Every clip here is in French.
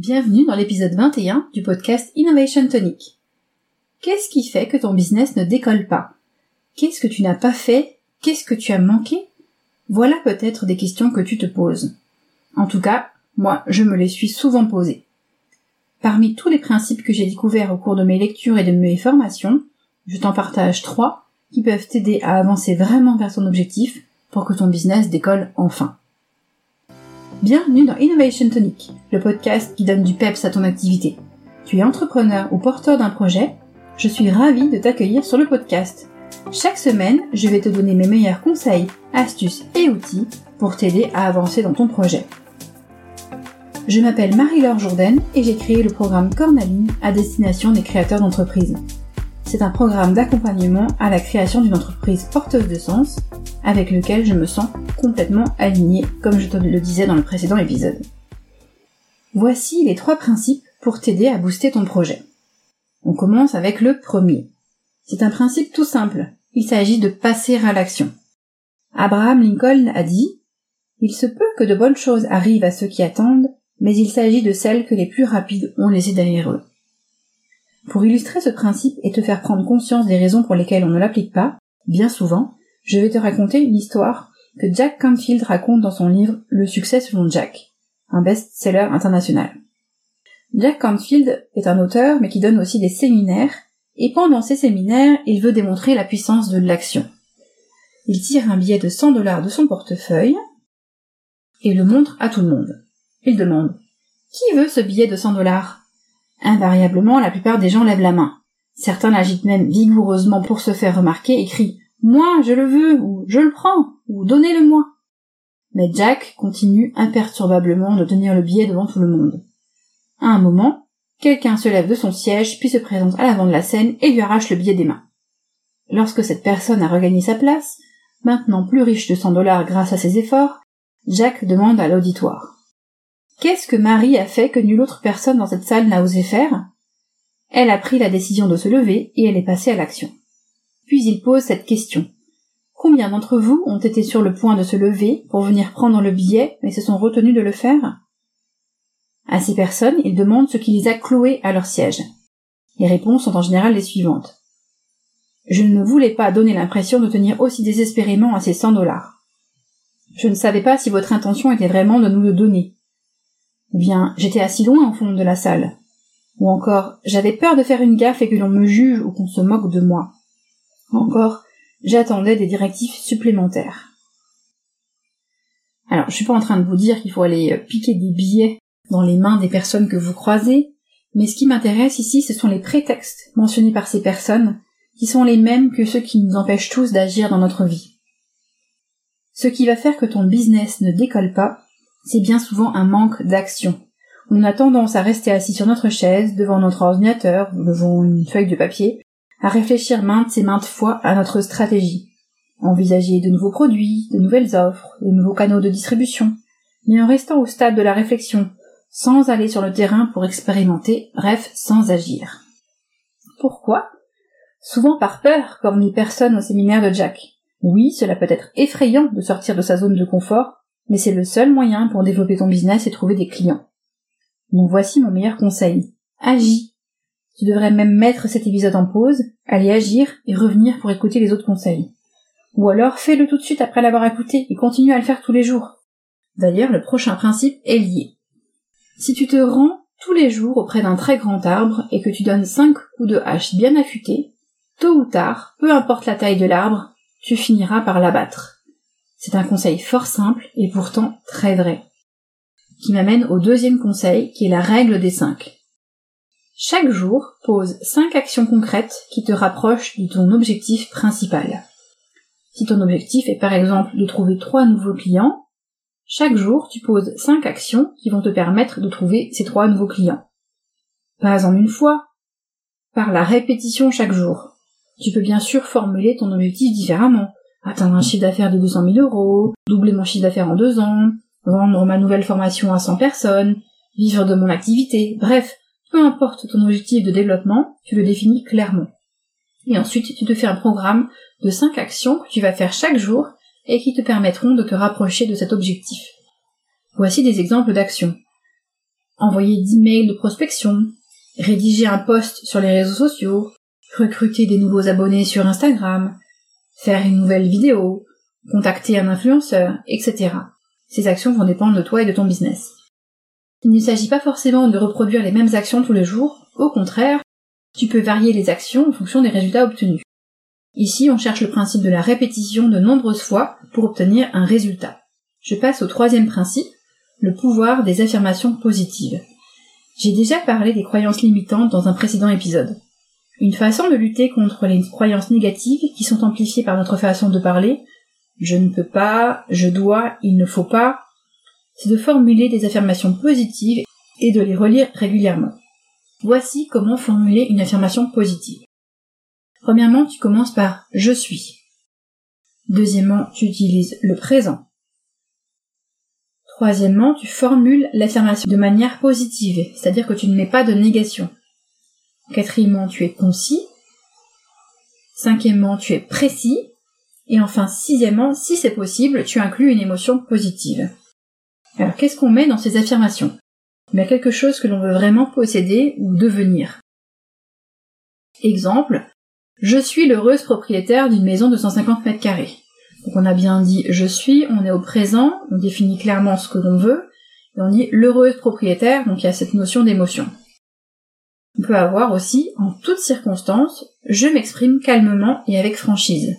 Bienvenue dans l'épisode 21 du podcast Innovation Tonic. Qu'est-ce qui fait que ton business ne décolle pas? Qu'est-ce que tu n'as pas fait? Qu'est-ce que tu as manqué? Voilà peut-être des questions que tu te poses. En tout cas, moi, je me les suis souvent posées. Parmi tous les principes que j'ai découverts au cours de mes lectures et de mes formations, je t'en partage trois qui peuvent t'aider à avancer vraiment vers ton objectif pour que ton business décolle enfin. Bienvenue dans Innovation Tonic, le podcast qui donne du peps à ton activité. Tu es entrepreneur ou porteur d'un projet? Je suis ravie de t'accueillir sur le podcast. Chaque semaine, je vais te donner mes meilleurs conseils, astuces et outils pour t'aider à avancer dans ton projet. Je m'appelle Marie-Laure Jourdain et j'ai créé le programme Cornaline à destination des créateurs d'entreprises. C'est un programme d'accompagnement à la création d'une entreprise porteuse de sens avec lequel je me sens complètement alignée comme je te le disais dans le précédent épisode. Voici les trois principes pour t'aider à booster ton projet. On commence avec le premier. C'est un principe tout simple. Il s'agit de passer à l'action. Abraham Lincoln a dit Il se peut que de bonnes choses arrivent à ceux qui attendent, mais il s'agit de celles que les plus rapides ont laissées derrière eux. Pour illustrer ce principe et te faire prendre conscience des raisons pour lesquelles on ne l'applique pas, bien souvent, je vais te raconter une histoire que Jack Canfield raconte dans son livre Le succès selon Jack, un best-seller international. Jack Canfield est un auteur mais qui donne aussi des séminaires, et pendant ces séminaires, il veut démontrer la puissance de l'action. Il tire un billet de 100 dollars de son portefeuille et le montre à tout le monde. Il demande Qui veut ce billet de 100 dollars? Invariablement, la plupart des gens lèvent la main. Certains l'agitent même vigoureusement pour se faire remarquer et crient Moi, je le veux, ou je le prends, ou donnez-le-moi. Mais Jack continue imperturbablement de tenir le billet devant tout le monde. À un moment, quelqu'un se lève de son siège, puis se présente à l'avant de la scène et lui arrache le billet des mains. Lorsque cette personne a regagné sa place, maintenant plus riche de 100 dollars grâce à ses efforts, Jack demande à l'auditoire. Qu'est-ce que Marie a fait que nulle autre personne dans cette salle n'a osé faire? Elle a pris la décision de se lever et elle est passée à l'action. Puis il pose cette question. Combien d'entre vous ont été sur le point de se lever pour venir prendre le billet mais se sont retenus de le faire? À ces personnes, il demande ce qui les a cloués à leur siège. Les réponses sont en général les suivantes. Je ne voulais pas donner l'impression de tenir aussi désespérément à ces cent dollars. Je ne savais pas si votre intention était vraiment de nous le donner. Ou bien j'étais assis loin au fond de la salle. Ou encore j'avais peur de faire une gaffe et que l'on me juge ou qu'on se moque de moi. Ou encore j'attendais des directives supplémentaires. Alors je suis pas en train de vous dire qu'il faut aller euh, piquer des billets dans les mains des personnes que vous croisez, mais ce qui m'intéresse ici ce sont les prétextes mentionnés par ces personnes qui sont les mêmes que ceux qui nous empêchent tous d'agir dans notre vie. Ce qui va faire que ton business ne décolle pas, c'est bien souvent un manque d'action. On a tendance à rester assis sur notre chaise, devant notre ordinateur, devant une feuille de papier, à réfléchir maintes et maintes fois à notre stratégie. Envisager de nouveaux produits, de nouvelles offres, de nouveaux canaux de distribution, mais en restant au stade de la réflexion, sans aller sur le terrain pour expérimenter, bref, sans agir. Pourquoi? Souvent par peur, comme les personnes au séminaire de Jack. Oui, cela peut être effrayant de sortir de sa zone de confort, mais c'est le seul moyen pour développer ton business et trouver des clients. Donc voici mon meilleur conseil. Agis. Tu devrais même mettre cet épisode en pause, aller agir et revenir pour écouter les autres conseils. Ou alors fais-le tout de suite après l'avoir écouté et continue à le faire tous les jours. D'ailleurs, le prochain principe est lié. Si tu te rends tous les jours auprès d'un très grand arbre et que tu donnes cinq coups de hache bien affûtés, tôt ou tard, peu importe la taille de l'arbre, tu finiras par l'abattre. C'est un conseil fort simple et pourtant très vrai. Qui m'amène au deuxième conseil qui est la règle des cinq. Chaque jour, pose cinq actions concrètes qui te rapprochent de ton objectif principal. Si ton objectif est par exemple de trouver trois nouveaux clients, chaque jour tu poses cinq actions qui vont te permettre de trouver ces trois nouveaux clients. Pas en une fois, par la répétition chaque jour. Tu peux bien sûr formuler ton objectif différemment atteindre un chiffre d'affaires de 200 000 euros, doubler mon chiffre d'affaires en deux ans, vendre ma nouvelle formation à 100 personnes, vivre de mon activité, bref, peu importe ton objectif de développement, tu le définis clairement. Et ensuite, tu te fais un programme de 5 actions que tu vas faire chaque jour et qui te permettront de te rapprocher de cet objectif. Voici des exemples d'actions. envoyer 10 mails de prospection, rédiger un post sur les réseaux sociaux, recruter des nouveaux abonnés sur Instagram, faire une nouvelle vidéo, contacter un influenceur, etc. Ces actions vont dépendre de toi et de ton business. Il ne s'agit pas forcément de reproduire les mêmes actions tous les jours, au contraire, tu peux varier les actions en fonction des résultats obtenus. Ici, on cherche le principe de la répétition de nombreuses fois pour obtenir un résultat. Je passe au troisième principe, le pouvoir des affirmations positives. J'ai déjà parlé des croyances limitantes dans un précédent épisode. Une façon de lutter contre les croyances négatives qui sont amplifiées par notre façon de parler, je ne peux pas, je dois, il ne faut pas, c'est de formuler des affirmations positives et de les relire régulièrement. Voici comment formuler une affirmation positive. Premièrement, tu commences par je suis. Deuxièmement, tu utilises le présent. Troisièmement, tu formules l'affirmation de manière positive, c'est-à-dire que tu ne mets pas de négation. Quatrièmement, tu es concis. Cinquièmement, tu es précis. Et enfin, sixièmement, si c'est possible, tu inclus une émotion positive. Alors, qu'est-ce qu'on met dans ces affirmations? Mais quelque chose que l'on veut vraiment posséder ou devenir. Exemple, je suis l'heureuse propriétaire d'une maison de 150 mètres carrés. Donc on a bien dit je suis, on est au présent, on définit clairement ce que l'on veut, et on dit l'heureuse propriétaire, donc il y a cette notion d'émotion. On peut avoir aussi, en toutes circonstances, je m'exprime calmement et avec franchise.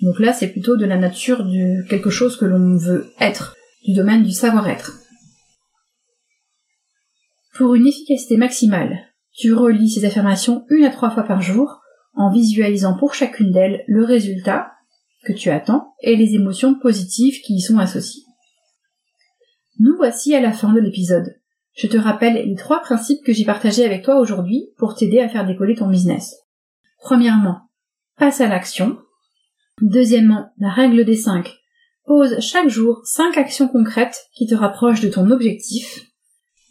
Donc là, c'est plutôt de la nature de quelque chose que l'on veut être, du domaine du savoir-être. Pour une efficacité maximale, tu relis ces affirmations une à trois fois par jour en visualisant pour chacune d'elles le résultat que tu attends et les émotions positives qui y sont associées. Nous voici à la fin de l'épisode. Je te rappelle les trois principes que j'ai partagés avec toi aujourd'hui pour t'aider à faire décoller ton business. Premièrement, passe à l'action. Deuxièmement, la règle des cinq. Pose chaque jour cinq actions concrètes qui te rapprochent de ton objectif.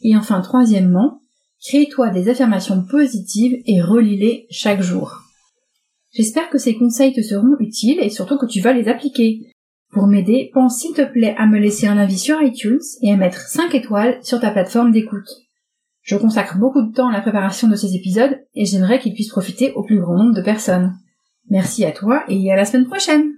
Et enfin, troisièmement, crée-toi des affirmations positives et relis-les chaque jour. J'espère que ces conseils te seront utiles et surtout que tu vas les appliquer. Pour m'aider, pense s'il te plaît à me laisser un avis sur iTunes et à mettre 5 étoiles sur ta plateforme d'écoute. Je consacre beaucoup de temps à la préparation de ces épisodes et j'aimerais qu'ils puissent profiter au plus grand nombre de personnes. Merci à toi et à la semaine prochaine